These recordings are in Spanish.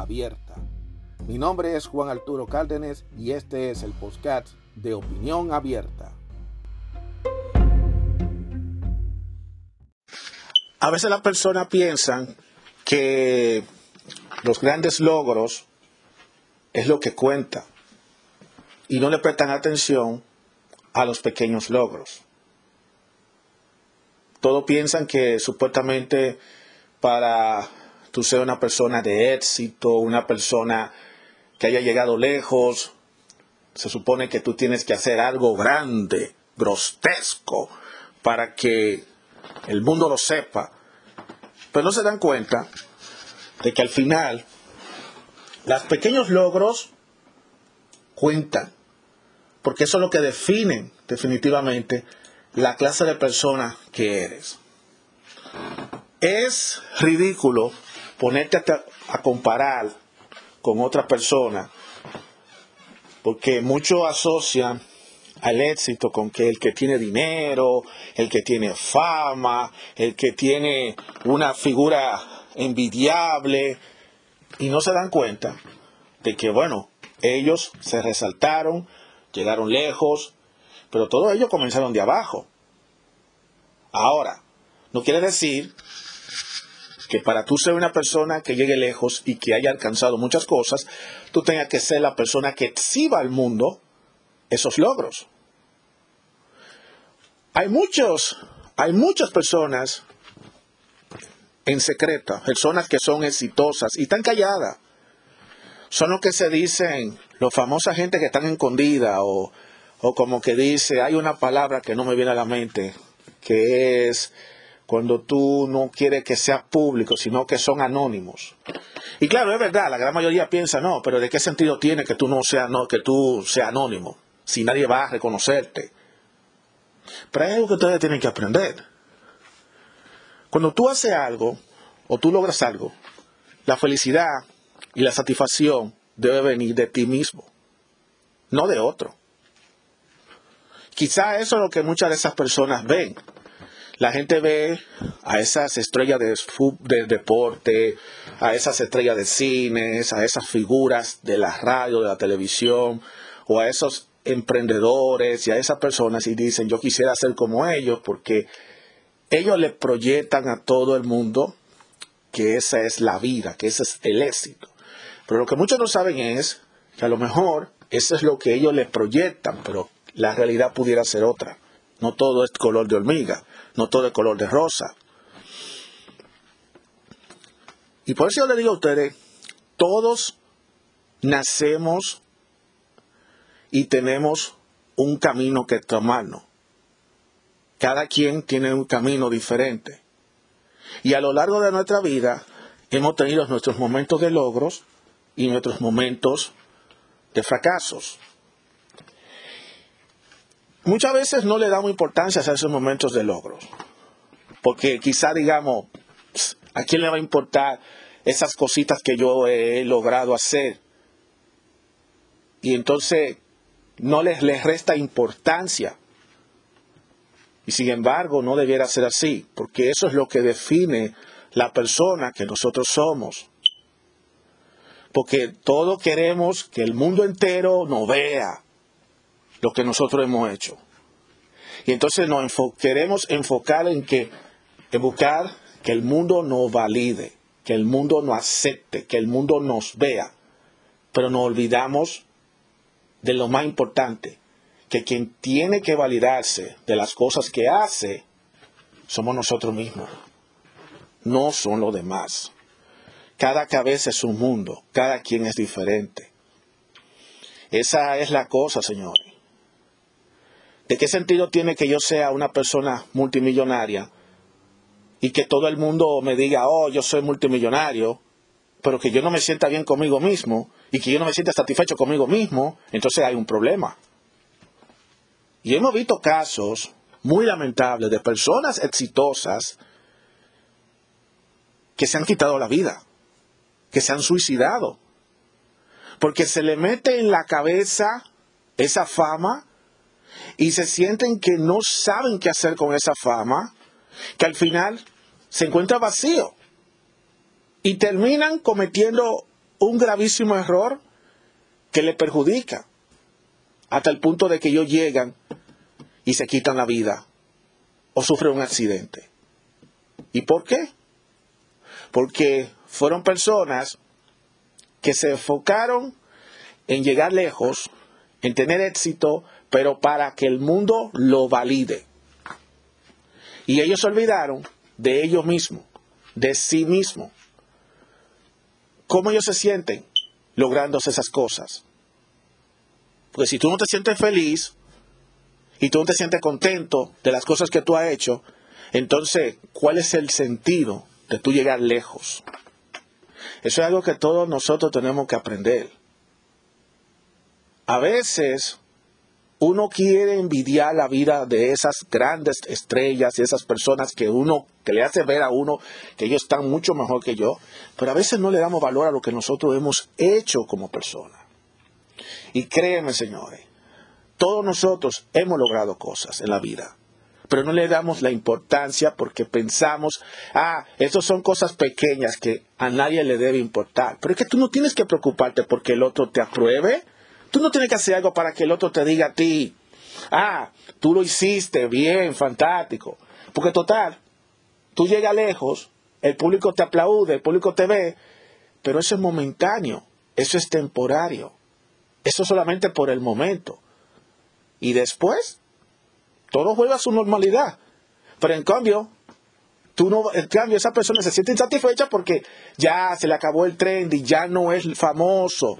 abierta. Mi nombre es Juan Arturo Cárdenas y este es el podcast de Opinión Abierta. A veces las personas piensan que los grandes logros es lo que cuenta y no le prestan atención a los pequeños logros. Todos piensan que supuestamente para tú ser una persona de éxito, una persona que haya llegado lejos, se supone que tú tienes que hacer algo grande, grotesco, para que el mundo lo sepa. Pero no se dan cuenta de que al final los pequeños logros cuentan, porque eso es lo que definen definitivamente la clase de persona que eres. Es ridículo ponerte a, comparar con otra persona, porque muchos asocian al éxito con que el que tiene dinero, el que tiene fama, el que tiene una figura envidiable, y no se dan cuenta de que, bueno, ellos se resaltaron, llegaron lejos, pero todos ellos comenzaron de abajo. Ahora, no quiere decir que para tú ser una persona que llegue lejos y que haya alcanzado muchas cosas, tú tengas que ser la persona que exhiba al mundo esos logros. Hay muchos, hay muchas personas en secreto, personas que son exitosas y están calladas. Son los que se dicen, los famosa gente que están escondida o, o como que dice, hay una palabra que no me viene a la mente, que es cuando tú no quieres que sea público, sino que son anónimos. Y claro, es verdad, la gran mayoría piensa, no, pero ¿de qué sentido tiene que tú no seas, no, que tú anónimo? Si nadie va a reconocerte. Pero hay algo que ustedes tienen que aprender. Cuando tú haces algo o tú logras algo, la felicidad y la satisfacción debe venir de ti mismo, no de otro. Quizá eso es lo que muchas de esas personas ven. La gente ve a esas estrellas de, de deporte, a esas estrellas de cines, a esas figuras de la radio, de la televisión, o a esos emprendedores y a esas personas y dicen, yo quisiera ser como ellos porque ellos le proyectan a todo el mundo que esa es la vida, que ese es el éxito. Pero lo que muchos no saben es que a lo mejor eso es lo que ellos le proyectan, pero la realidad pudiera ser otra. No todo es color de hormiga, no todo es color de rosa. Y por eso yo le digo a ustedes, todos nacemos y tenemos un camino que tomarnos. Cada quien tiene un camino diferente. Y a lo largo de nuestra vida hemos tenido nuestros momentos de logros y nuestros momentos de fracasos. Muchas veces no le damos importancia a esos momentos de logros. Porque quizá digamos, ¿a quién le va a importar esas cositas que yo he logrado hacer? Y entonces no les, les resta importancia. Y sin embargo, no debiera ser así, porque eso es lo que define la persona que nosotros somos. Porque todos queremos que el mundo entero nos vea lo que nosotros hemos hecho. Y entonces nos queremos enfocar en que en buscar que el mundo nos valide, que el mundo nos acepte, que el mundo nos vea. Pero nos olvidamos de lo más importante, que quien tiene que validarse de las cosas que hace somos nosotros mismos, no son los demás. Cada cabeza es un mundo, cada quien es diferente. Esa es la cosa, señores. ¿De qué sentido tiene que yo sea una persona multimillonaria y que todo el mundo me diga, oh, yo soy multimillonario, pero que yo no me sienta bien conmigo mismo y que yo no me sienta satisfecho conmigo mismo, entonces hay un problema. Y hemos visto casos muy lamentables de personas exitosas que se han quitado la vida, que se han suicidado, porque se le mete en la cabeza esa fama y se sienten que no saben qué hacer con esa fama, que al final se encuentra vacío y terminan cometiendo un gravísimo error que le perjudica hasta el punto de que ellos llegan y se quitan la vida o sufren un accidente. ¿Y por qué? Porque fueron personas que se enfocaron en llegar lejos, en tener éxito, pero para que el mundo lo valide. Y ellos se olvidaron de ellos mismos, de sí mismos. ¿Cómo ellos se sienten logrando esas cosas? Porque si tú no te sientes feliz y tú no te sientes contento de las cosas que tú has hecho, entonces, ¿cuál es el sentido de tú llegar lejos? Eso es algo que todos nosotros tenemos que aprender. A veces uno quiere envidiar la vida de esas grandes estrellas y esas personas que uno que le hace ver a uno que ellos están mucho mejor que yo, pero a veces no le damos valor a lo que nosotros hemos hecho como persona. Y créeme, señores, todos nosotros hemos logrado cosas en la vida, pero no le damos la importancia porque pensamos, ah, estas son cosas pequeñas que a nadie le debe importar. Pero es que tú no tienes que preocuparte porque el otro te apruebe Tú no tienes que hacer algo para que el otro te diga a ti, ah, tú lo hiciste bien, fantástico. Porque total, tú llegas lejos, el público te aplaude, el público te ve, pero eso es momentáneo, eso es temporario, eso solamente por el momento. Y después, todo vuelve a su normalidad. Pero en cambio, tú no, en cambio, esa persona se siente insatisfecha porque ya se le acabó el trend y ya no es famoso,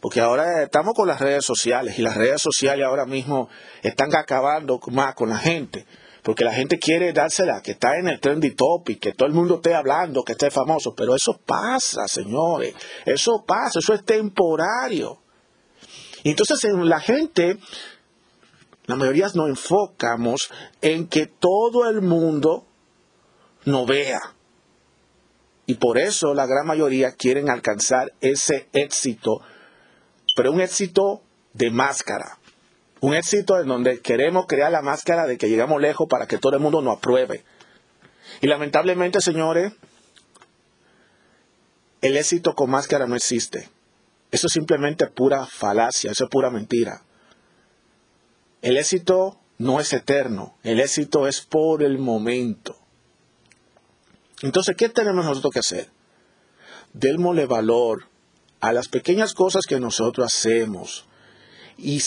porque ahora estamos con las redes sociales y las redes sociales ahora mismo están acabando más con la gente. Porque la gente quiere dársela, que está en el trendy topic, que todo el mundo esté hablando, que esté famoso. Pero eso pasa, señores. Eso pasa, eso es temporario. Entonces en la gente, la mayoría nos enfocamos en que todo el mundo nos vea. Y por eso la gran mayoría quieren alcanzar ese éxito pero un éxito de máscara. Un éxito en donde queremos crear la máscara de que llegamos lejos para que todo el mundo nos apruebe. Y lamentablemente, señores, el éxito con máscara no existe. Eso es simplemente pura falacia, eso es pura mentira. El éxito no es eterno, el éxito es por el momento. Entonces, ¿qué tenemos nosotros que hacer? Démosle valor a las pequeñas cosas que nosotros hacemos. Y,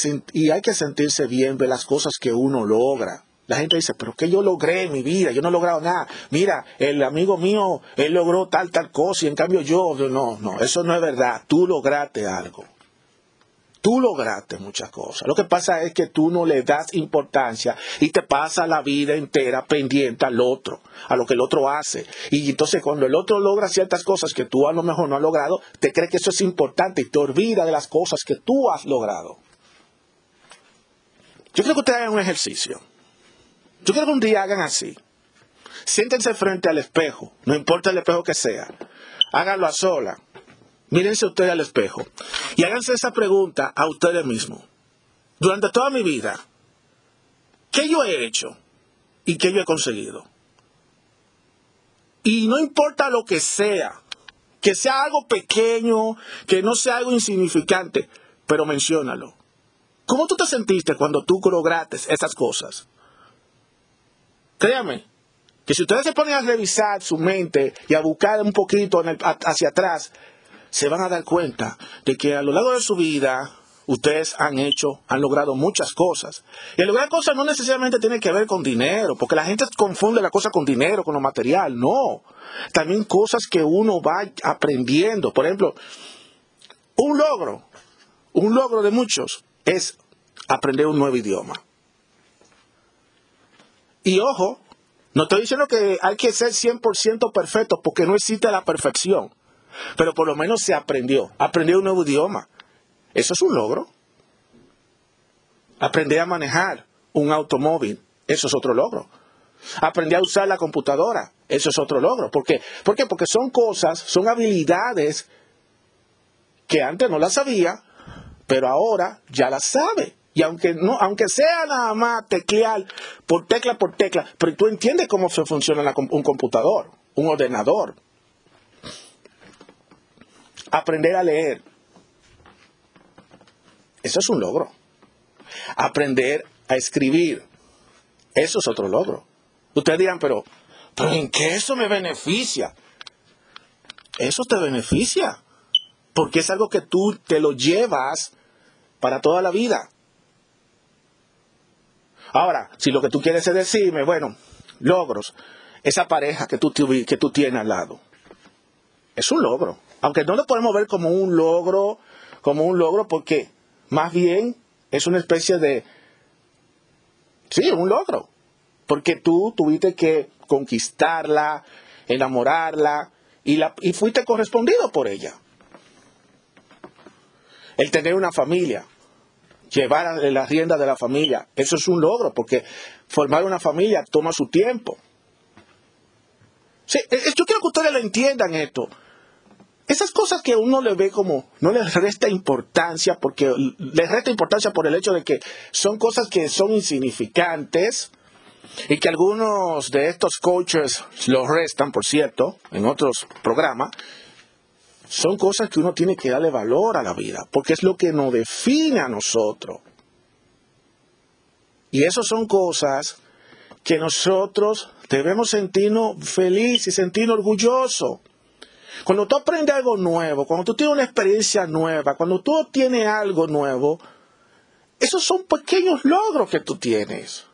hay que sentirse bien de las cosas que uno logra. La gente dice, pero ¿qué yo logré en mi vida? Yo no he logrado nada. Mira, el amigo mío, él logró tal, tal cosa y en cambio yo, no, no, eso no es verdad. Tú lograste algo. Tú lograste muchas cosas. Lo que pasa es que tú no le das importancia y te pasa la vida entera pendiente al otro, a lo que el otro hace. Y entonces cuando el otro logra ciertas cosas que tú a lo mejor no has logrado, te crees que eso es importante y te olvida de las cosas que tú has logrado. Yo creo que ustedes hagan un ejercicio. Yo quiero que un día hagan así. Siéntense frente al espejo, no importa el espejo que sea. Háganlo a sola Mírense ustedes al espejo y háganse esa pregunta a ustedes mismos. Durante toda mi vida, ¿qué yo he hecho y qué yo he conseguido? Y no importa lo que sea, que sea algo pequeño, que no sea algo insignificante, pero menciónalo. ¿Cómo tú te sentiste cuando tú lograste esas cosas? Créame, que si ustedes se ponen a revisar su mente y a buscar un poquito hacia atrás, se van a dar cuenta de que a lo largo de su vida ustedes han hecho, han logrado muchas cosas. Y el lograr cosas no necesariamente tiene que ver con dinero, porque la gente confunde la cosa con dinero, con lo material. No. También cosas que uno va aprendiendo. Por ejemplo, un logro, un logro de muchos es aprender un nuevo idioma. Y ojo, no estoy diciendo que hay que ser 100% perfecto, porque no existe la perfección. Pero por lo menos se aprendió. Aprendió un nuevo idioma. Eso es un logro. Aprender a manejar un automóvil. Eso es otro logro. Aprender a usar la computadora. Eso es otro logro. ¿Por qué? ¿Por qué? Porque son cosas, son habilidades que antes no las sabía, pero ahora ya las sabe. Y aunque no, aunque sea nada más teclear por tecla por tecla, pero tú entiendes cómo se funciona un computador, un ordenador. Aprender a leer. Eso es un logro. Aprender a escribir. Eso es otro logro. Ustedes dirán, pero, pero ¿en qué eso me beneficia? Eso te beneficia. Porque es algo que tú te lo llevas para toda la vida. Ahora, si lo que tú quieres es decirme, bueno, logros, esa pareja que tú, que tú tienes al lado, es un logro. Aunque no lo podemos ver como un logro, como un logro, porque más bien es una especie de, sí, un logro. Porque tú tuviste que conquistarla, enamorarla, y, la, y fuiste correspondido por ella. El tener una familia, llevar la rienda de la familia, eso es un logro, porque formar una familia toma su tiempo. Sí, yo quiero que ustedes lo entiendan esto. Esas cosas que uno le ve como, no le resta importancia, porque le resta importancia por el hecho de que son cosas que son insignificantes y que algunos de estos coaches lo restan, por cierto, en otros programas, son cosas que uno tiene que darle valor a la vida, porque es lo que nos define a nosotros. Y eso son cosas que nosotros debemos sentirnos felices y sentirnos orgullosos. Cuando tú aprendes algo nuevo, cuando tú tienes una experiencia nueva, cuando tú tienes algo nuevo, esos son pequeños logros que tú tienes.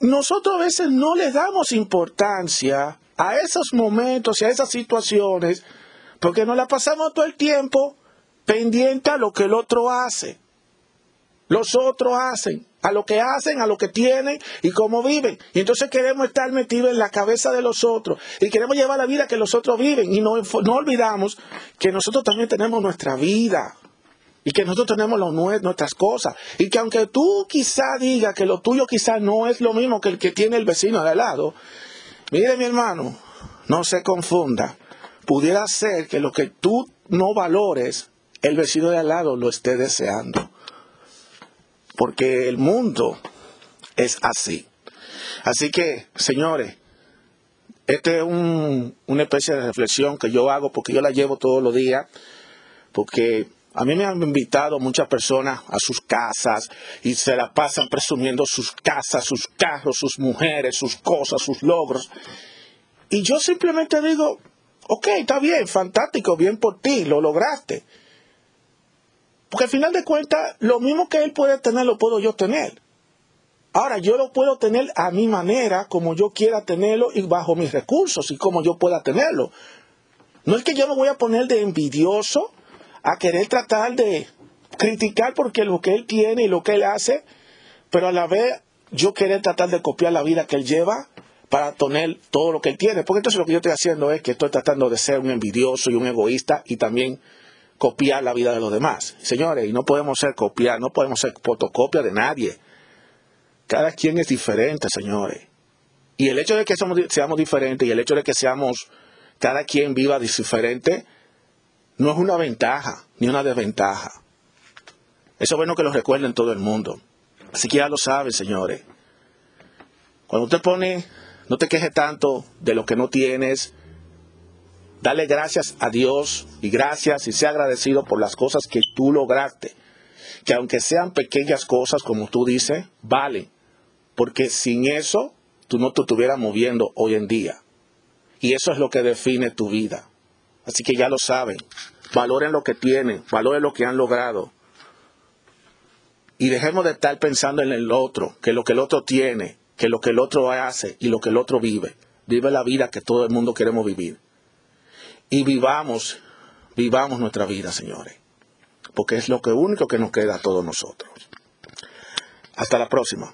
Nosotros a veces no le damos importancia a esos momentos y a esas situaciones, porque nos la pasamos todo el tiempo pendiente a lo que el otro hace. Los otros hacen, a lo que hacen, a lo que tienen y cómo viven. Y entonces queremos estar metidos en la cabeza de los otros y queremos llevar la vida que los otros viven y no, no olvidamos que nosotros también tenemos nuestra vida y que nosotros tenemos nuestras cosas y que aunque tú quizá digas que lo tuyo quizá no es lo mismo que el que tiene el vecino de al lado, Mire mi hermano, no se confunda. Pudiera ser que lo que tú no valores, el vecino de al lado lo esté deseando. Porque el mundo es así. Así que, señores, esta es una especie de reflexión que yo hago porque yo la llevo todos los días, porque a mí me han invitado muchas personas a sus casas y se la pasan presumiendo sus casas, sus carros, sus mujeres, sus cosas, sus logros. Y yo simplemente digo, ok, está bien, fantástico, bien por ti, lo lograste. Porque al final de cuentas, lo mismo que él puede tener, lo puedo yo tener. Ahora, yo lo puedo tener a mi manera, como yo quiera tenerlo y bajo mis recursos y como yo pueda tenerlo. No es que yo me voy a poner de envidioso a querer tratar de criticar porque lo que él tiene y lo que él hace, pero a la vez yo querer tratar de copiar la vida que él lleva para tener todo lo que él tiene. Porque entonces lo que yo estoy haciendo es que estoy tratando de ser un envidioso y un egoísta y también copiar la vida de los demás. Señores, y no podemos ser copiar, no podemos ser fotocopia de nadie. Cada quien es diferente, señores. Y el hecho de que seamos diferentes y el hecho de que seamos, cada quien viva diferente, no es una ventaja ni una desventaja. Eso es bueno que lo recuerden todo el mundo. Así que ya lo saben, señores. Cuando usted pone, no te quejes tanto de lo que no tienes. Dale gracias a Dios y gracias y sea agradecido por las cosas que tú lograste. Que aunque sean pequeñas cosas, como tú dices, valen. Porque sin eso, tú no te estuvieras moviendo hoy en día. Y eso es lo que define tu vida. Así que ya lo saben. Valoren lo que tienen, valoren lo que han logrado. Y dejemos de estar pensando en el otro, que lo que el otro tiene, que lo que el otro hace y lo que el otro vive. Vive la vida que todo el mundo queremos vivir. Y vivamos, vivamos nuestra vida, señores. Porque es lo que único que nos queda a todos nosotros. Hasta la próxima.